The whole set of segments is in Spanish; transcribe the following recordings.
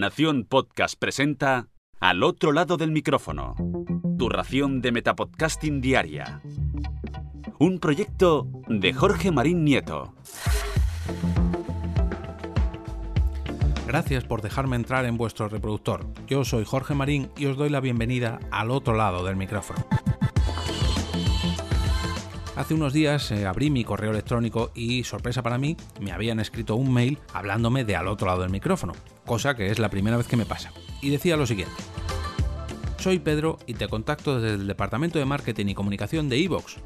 Nación Podcast presenta Al otro lado del micrófono. Tu ración de Metapodcasting Diaria. Un proyecto de Jorge Marín Nieto. Gracias por dejarme entrar en vuestro reproductor. Yo soy Jorge Marín y os doy la bienvenida al otro lado del micrófono. Hace unos días eh, abrí mi correo electrónico y, sorpresa para mí, me habían escrito un mail hablándome de al otro lado del micrófono, cosa que es la primera vez que me pasa. Y decía lo siguiente. Soy Pedro y te contacto desde el Departamento de Marketing y Comunicación de Evox.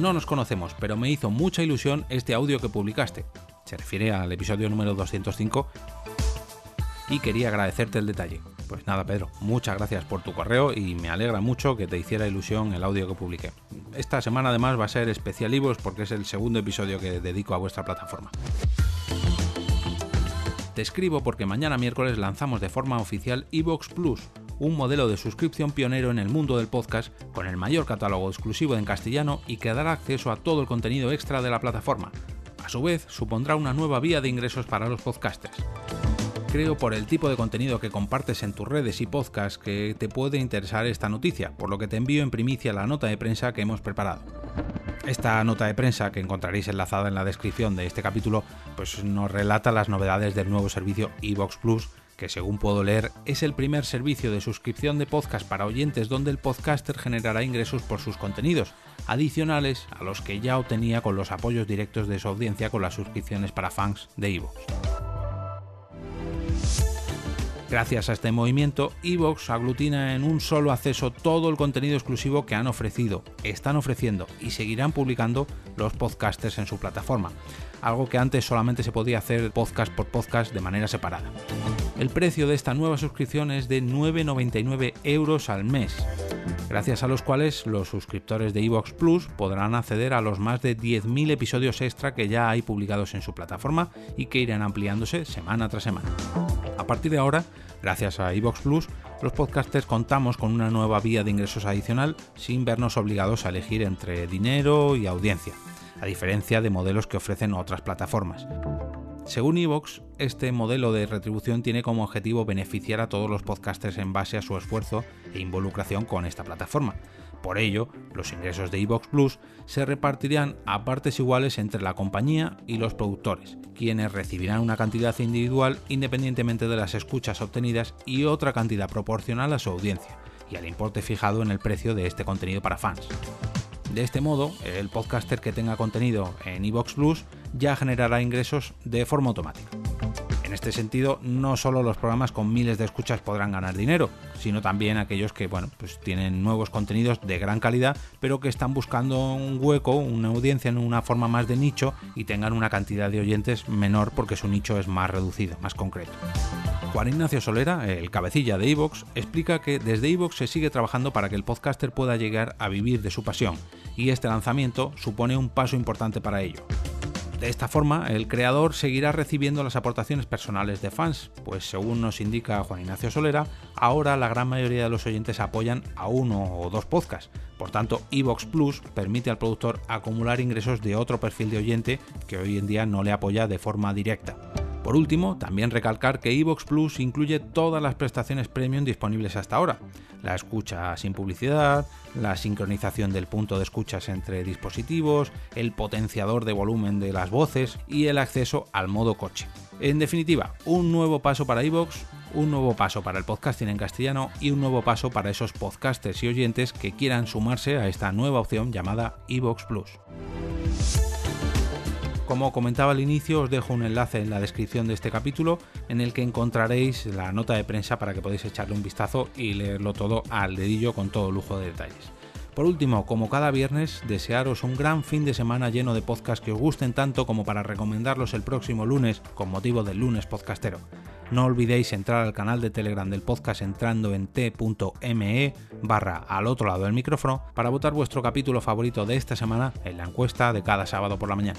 No nos conocemos, pero me hizo mucha ilusión este audio que publicaste. Se refiere al episodio número 205 y quería agradecerte el detalle. Pues nada, Pedro, muchas gracias por tu correo y me alegra mucho que te hiciera ilusión el audio que publiqué. Esta semana además va a ser especial porque es el segundo episodio que dedico a vuestra plataforma. Te escribo porque mañana miércoles lanzamos de forma oficial Evox Plus, un modelo de suscripción pionero en el mundo del podcast con el mayor catálogo exclusivo en castellano y que dará acceso a todo el contenido extra de la plataforma. A su vez, supondrá una nueva vía de ingresos para los podcasters creo por el tipo de contenido que compartes en tus redes y podcasts que te puede interesar esta noticia, por lo que te envío en primicia la nota de prensa que hemos preparado. Esta nota de prensa, que encontraréis enlazada en la descripción de este capítulo, pues nos relata las novedades del nuevo servicio Evox Plus, que según puedo leer es el primer servicio de suscripción de podcast para oyentes donde el podcaster generará ingresos por sus contenidos, adicionales a los que ya obtenía con los apoyos directos de su audiencia con las suscripciones para fans de Evox. Gracias a este movimiento, Evox aglutina en un solo acceso todo el contenido exclusivo que han ofrecido, están ofreciendo y seguirán publicando los podcasters en su plataforma, algo que antes solamente se podía hacer podcast por podcast de manera separada. El precio de esta nueva suscripción es de 9,99 euros al mes, gracias a los cuales los suscriptores de Evox Plus podrán acceder a los más de 10.000 episodios extra que ya hay publicados en su plataforma y que irán ampliándose semana tras semana. A partir de ahora, gracias a iVox Plus, los podcasters contamos con una nueva vía de ingresos adicional sin vernos obligados a elegir entre dinero y audiencia, a diferencia de modelos que ofrecen otras plataformas. Según Evox, este modelo de retribución tiene como objetivo beneficiar a todos los podcasters en base a su esfuerzo e involucración con esta plataforma, por ello, los ingresos de Evox Plus se repartirán a partes iguales entre la compañía y los productores, quienes recibirán una cantidad individual independientemente de las escuchas obtenidas y otra cantidad proporcional a su audiencia y al importe fijado en el precio de este contenido para fans. De este modo, el podcaster que tenga contenido en Evox Plus ya generará ingresos de forma automática. En este sentido, no solo los programas con miles de escuchas podrán ganar dinero, sino también aquellos que bueno, pues tienen nuevos contenidos de gran calidad, pero que están buscando un hueco, una audiencia en una forma más de nicho y tengan una cantidad de oyentes menor porque su nicho es más reducido, más concreto. Juan Ignacio Solera, el cabecilla de Evox, explica que desde Evox se sigue trabajando para que el podcaster pueda llegar a vivir de su pasión, y este lanzamiento supone un paso importante para ello. De esta forma, el creador seguirá recibiendo las aportaciones personales de fans, pues según nos indica Juan Ignacio Solera, ahora la gran mayoría de los oyentes apoyan a uno o dos podcasts. Por tanto, Evox Plus permite al productor acumular ingresos de otro perfil de oyente que hoy en día no le apoya de forma directa. Por último, también recalcar que Evox Plus incluye todas las prestaciones premium disponibles hasta ahora. La escucha sin publicidad, la sincronización del punto de escuchas entre dispositivos, el potenciador de volumen de las voces y el acceso al modo coche. En definitiva, un nuevo paso para Evox, un nuevo paso para el podcasting en castellano y un nuevo paso para esos podcasters y oyentes que quieran sumarse a esta nueva opción llamada Evox Plus. Como comentaba al inicio, os dejo un enlace en la descripción de este capítulo en el que encontraréis la nota de prensa para que podáis echarle un vistazo y leerlo todo al dedillo con todo lujo de detalles. Por último, como cada viernes, desearos un gran fin de semana lleno de podcasts que os gusten tanto como para recomendarlos el próximo lunes con motivo del lunes podcastero. No olvidéis entrar al canal de Telegram del podcast entrando en t.me barra al otro lado del micrófono para votar vuestro capítulo favorito de esta semana en la encuesta de cada sábado por la mañana.